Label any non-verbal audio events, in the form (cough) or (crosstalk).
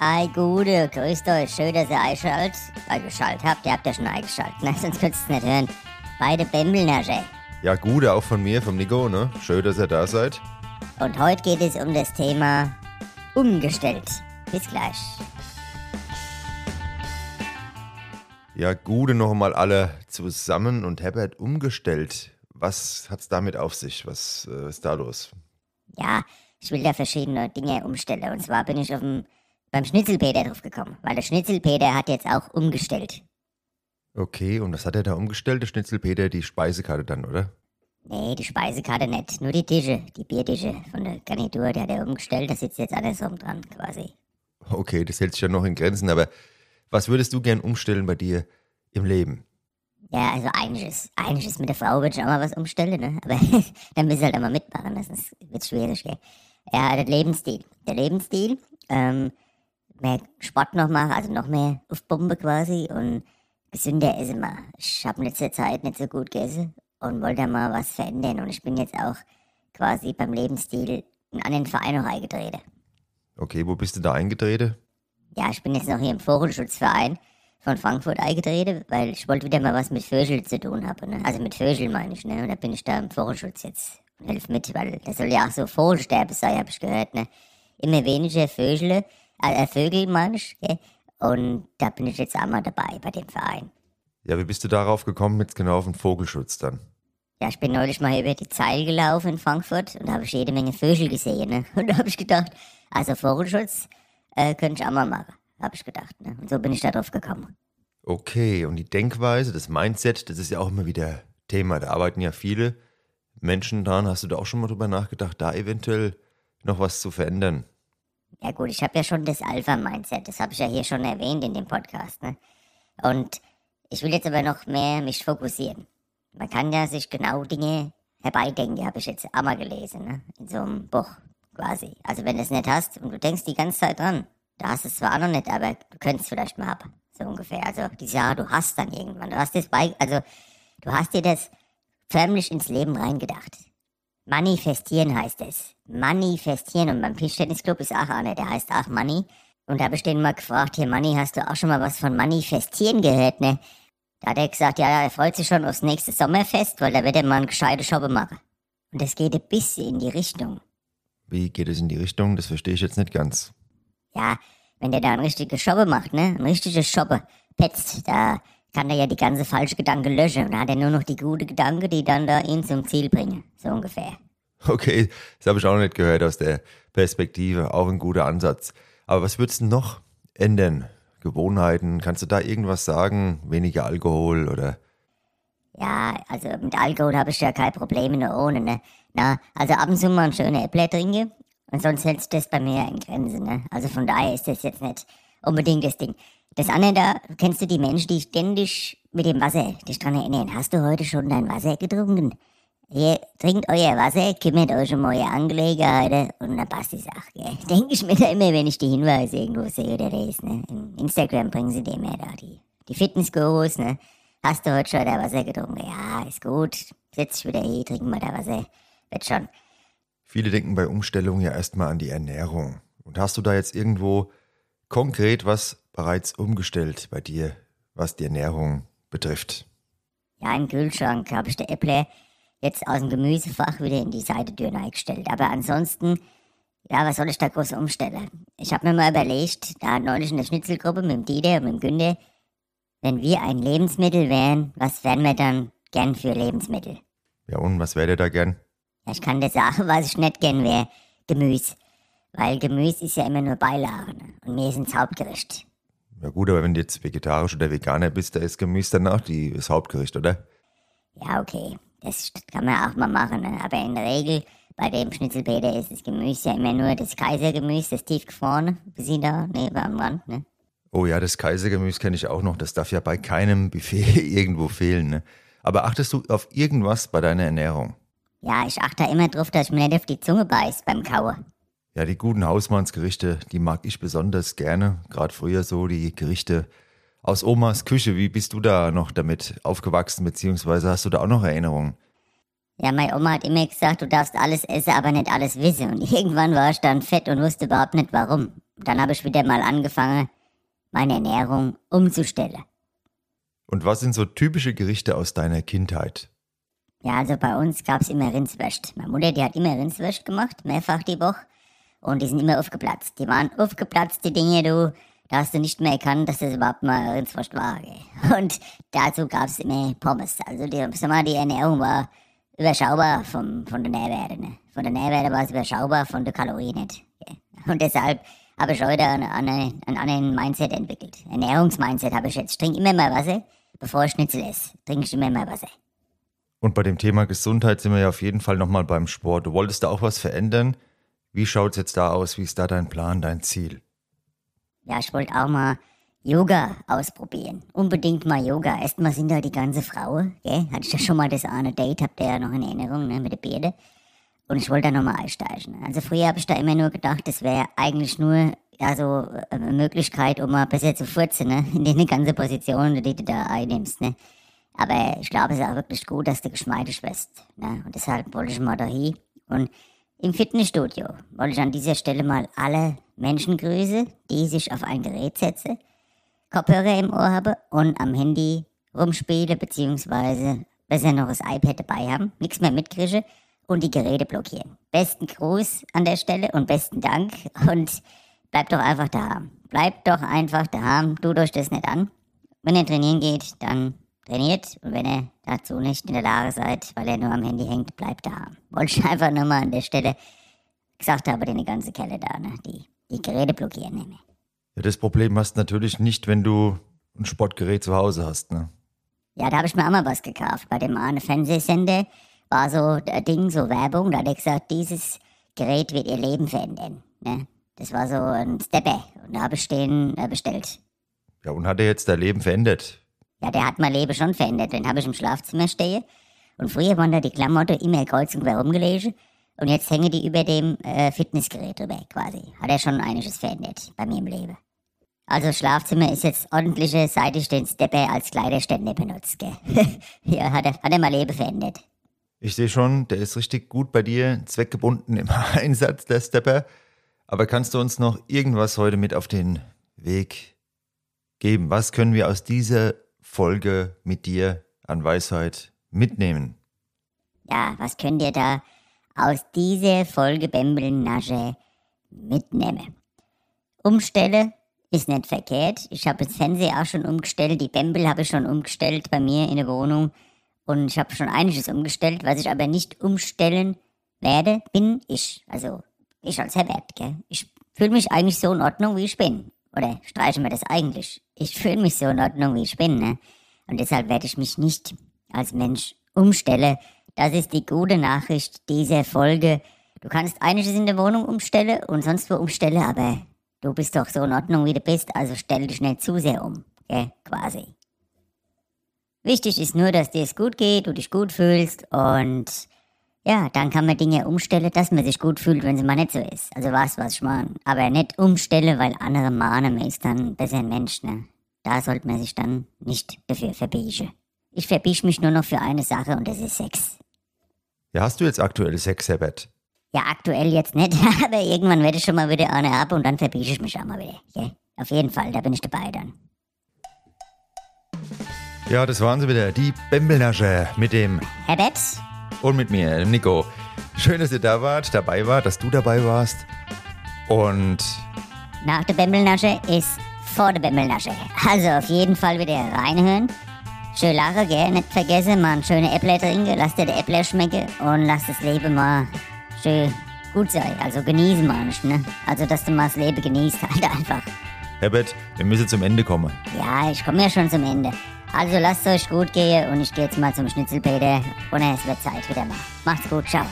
Ei, Gude, grüßt euch. Schön, dass ihr einschaltet. Eingeschaltet habt. Ihr habt ja schon eingeschaltet, ne? (laughs) Sonst könntest ihr es nicht hören. Beide Bembelnasche. Ja, Gude, auch von mir, vom Nico, ne? Schön, dass ihr da seid. Und heute geht es um das Thema umgestellt. Bis gleich. Ja, Gude noch mal alle zusammen und Herbert umgestellt. Was hat's damit auf sich? Was äh, ist da los? Ja, ich will da verschiedene Dinge umstellen. Und zwar bin ich auf dem, beim Schnitzelpeter drauf gekommen. Weil der Schnitzelpeter hat jetzt auch umgestellt. Okay, und was hat er da umgestellt, der Schnitzelpeter? Die Speisekarte dann, oder? Nee, die Speisekarte nicht. Nur die Tische, die Biertische von der Garnitur, die hat er umgestellt. Da sitzt jetzt andersrum dran, quasi. Okay, das hält sich ja noch in Grenzen, aber was würdest du gern umstellen bei dir im Leben? Ja, also eigentlich ist, eigentlich ist mit der Frau, würde ich auch mal was umstellen, ne? Aber (laughs) dann müssen wir halt immer mitmachen, das wird schwierig, gell? Ja, der Lebensstil. Der Lebensstil, ähm, mehr Sport noch machen, also noch mehr auf Bombe quasi und gesünder essen mal. Ich habe in letzter Zeit nicht so gut gegessen und wollte mal was verändern und ich bin jetzt auch quasi beim Lebensstil in einen Verein noch eingetreten. Okay, wo bist du da eingetreten? Ja, ich bin jetzt noch hier im Vogelschutzverein von Frankfurt eingetreten, weil ich wollte wieder mal was mit Vögeln zu tun haben. Ne? Also mit Vögeln meine ich, ne? Und da bin ich da im Vogelschutz jetzt und helfe mit, weil das soll ja auch so Vogelsterbe sein, habe ich gehört, ne? Immer weniger Vögel, äh, Vögel meine ich, gell? Und da bin ich jetzt auch mal dabei bei dem Verein. Ja, wie bist du darauf gekommen, jetzt genau auf den Vogelschutz dann? Ja, ich bin neulich mal über die Zeil gelaufen in Frankfurt und da habe ich jede Menge Vögel gesehen. Ne? (laughs) Und da habe ich gedacht, also Vogelschutz äh, könnte ich auch mal machen, habe ich gedacht. Ne? Und so bin ich da drauf gekommen. Okay, und die Denkweise, das Mindset, das ist ja auch immer wieder Thema. Da arbeiten ja viele Menschen dran. Hast du da auch schon mal drüber nachgedacht, da eventuell noch was zu verändern? Ja gut, ich habe ja schon das Alpha-Mindset, das habe ich ja hier schon erwähnt in dem Podcast. Ne? Und ich will jetzt aber noch mehr mich fokussieren. Man kann ja sich genau Dinge herbeidenken, habe ich jetzt einmal gelesen, ne? in so einem Buch quasi. Also wenn du es nicht hast und du denkst die ganze Zeit dran, da hast du es zwar auch noch nicht, aber du könntest vielleicht mal haben, so ungefähr. Also die Sache, du hast dann irgendwann, du hast das bei, also du hast dir das förmlich ins Leben reingedacht. Manifestieren heißt es. Manifestieren. Und beim Tischtennisclub ist auch einer, der heißt auch Money. Und da habe ich den mal gefragt, hier Manni, hast du auch schon mal was von Manifestieren gehört, ne? Da hat er gesagt, ja, er freut sich schon aufs nächste Sommerfest, weil da wird er mal eine gescheite Shoppe machen. Und das geht ein bisschen in die Richtung. Wie geht es in die Richtung? Das verstehe ich jetzt nicht ganz. Ja, wenn der da eine richtige Shoppe macht, ne? Eine richtige Shoppe, petzt, da kann er ja die ganze falsche Gedanke löschen. Und da hat er nur noch die gute Gedanke, die dann da ihn zum Ziel bringen. So ungefähr. (laughs) Okay, das habe ich auch nicht gehört aus der Perspektive. Auch ein guter Ansatz. Aber was würdest du noch ändern? Gewohnheiten? Kannst du da irgendwas sagen? Weniger Alkohol oder? Ja, also mit Alkohol habe ich ja kein Problem nur ohne, ne? Na, also ab und zu mal ein schöner Äpfel trinke und sonst hält das bei mir in Grenzen, ne? Also von daher ist das jetzt nicht unbedingt das Ding. Das andere da, kennst du die Menschen, die ständig mit dem Wasser dich dran erinnern? Hast du heute schon dein Wasser getrunken? Ihr trinkt euer Wasser, kümmert euch um eure Angelegenheiten und dann passt die Sache, gell? Denke ich mir da immer, wenn ich die Hinweise irgendwo sehe oder lese, ne? In Instagram bringen sie dir immer da die, die Fitnessgurus, ne? Hast du heute schon dein Wasser getrunken? Ja, ist gut. Setz dich wieder hier, trink mal dein Wasser. Wird schon. Viele denken bei Umstellung ja erstmal an die Ernährung. Und hast du da jetzt irgendwo konkret was bereits umgestellt bei dir, was die Ernährung betrifft? Ja, im Kühlschrank habe ich der Äpple jetzt aus dem Gemüsefach wieder in die Seitentür eingestellt. Aber ansonsten, ja, was soll ich da groß umstellen? Ich habe mir mal überlegt, da neulich in der Schnitzelgruppe mit dem Dieter und mit dem Günde, wenn wir ein Lebensmittel wären, was wären wir dann gern für Lebensmittel? Ja, und was wäre da gern? Ja, ich kann dir sagen, (laughs) was ich nicht gern wäre. Gemüse. Weil Gemüse ist ja immer nur Beilage. Ne? Und mir ist ins Hauptgericht. Ja gut, aber wenn du jetzt vegetarisch oder Veganer bist, da ist Gemüse danach die, das Hauptgericht, oder? Ja, okay. Das kann man auch mal machen. Ne? Aber in der Regel bei dem Schnitzelpeter ist das Gemüse ja immer nur das Kaisergemüse, das tiefgefrorene. Bisschen da neben am Rand, ne? Oh ja, das Kaisergemüse kenne ich auch noch. Das darf ja bei keinem Buffet (laughs) irgendwo fehlen. Ne? Aber achtest du auf irgendwas bei deiner Ernährung? Ja, ich achte da immer drauf, dass ich mir nicht auf die Zunge beiß beim Kauen. Ja, die guten Hausmannsgerichte, die mag ich besonders gerne. Gerade früher so die Gerichte aus Omas Küche. Wie bist du da noch damit aufgewachsen, beziehungsweise hast du da auch noch Erinnerungen? Ja, meine Oma hat immer gesagt, du darfst alles essen, aber nicht alles wissen. Und (laughs) irgendwann war ich dann fett und wusste überhaupt nicht warum. dann habe ich wieder mal angefangen, meine Ernährung umzustellen. Und was sind so typische Gerichte aus deiner Kindheit? Ja, also bei uns gab es immer Rindswürst. Meine Mutter, die hat immer Rindswürst gemacht, mehrfach die Woche. Und die sind immer aufgeplatzt. Die waren aufgeplatzt, die Dinge, du. Da hast du nicht mehr erkannt, dass das überhaupt mal Rindswurst war. Gell? (laughs) Und dazu gab es immer Pommes. Also die, sag mal, die Ernährung war überschaubar vom, von der Nährwerte. Ne? Von der Nährwerte war es überschaubar, von der Kalorie nicht. Gell? (laughs) Und deshalb habe ich heute einen, einen, einen anderen Mindset entwickelt. Ernährungsmindset habe ich jetzt. Ich trinke immer mal Wasser, bevor ich Schnitzel esse. Trinke ich immer mal Wasser. Und bei dem Thema Gesundheit sind wir ja auf jeden Fall nochmal beim Sport. Du wolltest da auch was verändern. Wie schaut es jetzt da aus? Wie ist da dein Plan, dein Ziel? Ja, ich wollte auch mal Yoga ausprobieren. Unbedingt mal Yoga. Erstmal sind da die ganze Frau, gell? Hatte ich ja schon mal das eine Date, habt ihr ja noch in Erinnerung, ne, mit der Beerde. Und ich wollte da nochmal einsteigen. Also früher habe ich da immer nur gedacht, das wäre eigentlich nur ja, so eine Möglichkeit, um mal besser zu furzen, ne? In die ganze Position, die du da einnimmst, ne? Aber ich glaube, es ist auch wirklich gut, dass du geschmeidig wirst. Ne? Und deshalb wollte ich mal da hin. Und im Fitnessstudio wollte ich an dieser Stelle mal alle Menschen grüßen, die sich auf ein Gerät setzen, Kopfhörer im Ohr haben und am Handy rumspielen, beziehungsweise besser noch das iPad dabei haben, nichts mehr mitkriegen und die Geräte blockieren. Besten Gruß an der Stelle und besten Dank und bleibt doch einfach daheim. Bleibt doch einfach daheim, tut euch das nicht an. Wenn ihr trainieren geht, dann trainiert und wenn ihr dazu nicht in der Lage seid, weil er nur am Handy hängt, bleibt daheim. Wollte ich (laughs) einfach nur mal an der Stelle gesagt haben, die ganze Kelle da, ne? die, die Geräte blockieren nicht mehr. Ja, das Problem hast du natürlich nicht, wenn du ein Sportgerät zu Hause hast, ne? Ja, da habe ich mir auch mal was gekauft. Bei dem einen Fernsehsender war so ein Ding, so Werbung, da hat er gesagt, dieses Gerät wird ihr Leben verändern. Ne? Das war so ein Stepper und da habe ich den äh, bestellt. Ja, und hat er jetzt dein Leben verändert? Ja, der hat mein Leben schon verändert. Den habe ich im Schlafzimmer stehen. Und früher waren da die Klamotten immer kreuz und quer rumgelegen. Und jetzt hängen die über dem äh, Fitnessgerät drüber, quasi. Hat er schon einiges verändert bei mir im Leben. Also Schlafzimmer ist jetzt ordentlicher, seit ich den Stepper als Kleiderständer benutze, gell? (laughs) ja, hat er, hat er mein Leben verändert. Ich sehe schon, der ist richtig gut bei dir, zweckgebunden im (laughs) Einsatz, der Stepper. Aber kannst du uns noch irgendwas heute mit auf den Weg geben? Was können wir aus dieser Folge mit dir an Weisheit mitnehmen? Ja, was könnt ihr da aus dieser Folge Bembelnasche mitnehmen? Umstelle ist nicht verkehrt. Ich habe das Fernseher auch schon umgestellt, die Bembel habe ich schon umgestellt bei mir in der Wohnung und ich habe schon einiges umgestellt. Was ich aber nicht umstellen werde, bin ich. Also ich als Herbert, gell? Ich fühle mich eigentlich so in Ordnung, wie ich bin. Oder streichen wir das eigentlich? Ich fühle mich so in Ordnung, wie ich bin, ne? Und deshalb werde ich mich nicht als Mensch umstellen. Das ist die gute Nachricht dieser Folge. Du kannst einiges in der Wohnung umstellen und sonst wo umstellen, aber du bist doch so in Ordnung, wie du bist, also stell dich nicht zu sehr um, gell? Quasi. Wichtig ist nur, dass dir es gut geht, du dich gut fühlst und ja, dann kann man Dinge umstellen, dass man sich gut fühlt, wenn es mal nicht so ist. Also was, was ich meine. Aber nicht umstellen, weil andere mahnen, man ist dann besser ein Mensch, ne? Da sollte man sich dann nicht dafür verbiegen. Ich verbiege mich nur noch für eine Sache und das ist Sex. Ja, hast du jetzt aktuell Sex, Herbert? Ja, aktuell jetzt nicht, (laughs) aber irgendwann werde ich schon mal wieder eine ab und dann verbiege ich mich auch mal wieder. Ja, auf jeden Fall, da bin ich dabei dann. Ja, das waren sie wieder, die Bembelnasche mit dem Herbert? und mit mir, dem Nico. Schön, dass ihr da wart, dabei wart, dass du dabei warst. Und Nach der Bembelnasche ist vor der Bembelnasche. Also auf jeden Fall wieder reinhören. Schön lachen, gell? Nicht vergessen, mal ein schöne Äpfel trinken, lass dir die Äpfel schmecken und lass das Leben mal schön gut sein. Also genießen manch, ne? Also, dass du mal das Leben genießt, (laughs) halt einfach. Herbert, wir müssen zum Ende kommen. Ja, ich komme ja schon zum Ende. Also lasst euch gut gehen und ich gehe jetzt mal zum Schnitzelpeter und es wird Zeit wieder mal. Macht's gut, ciao.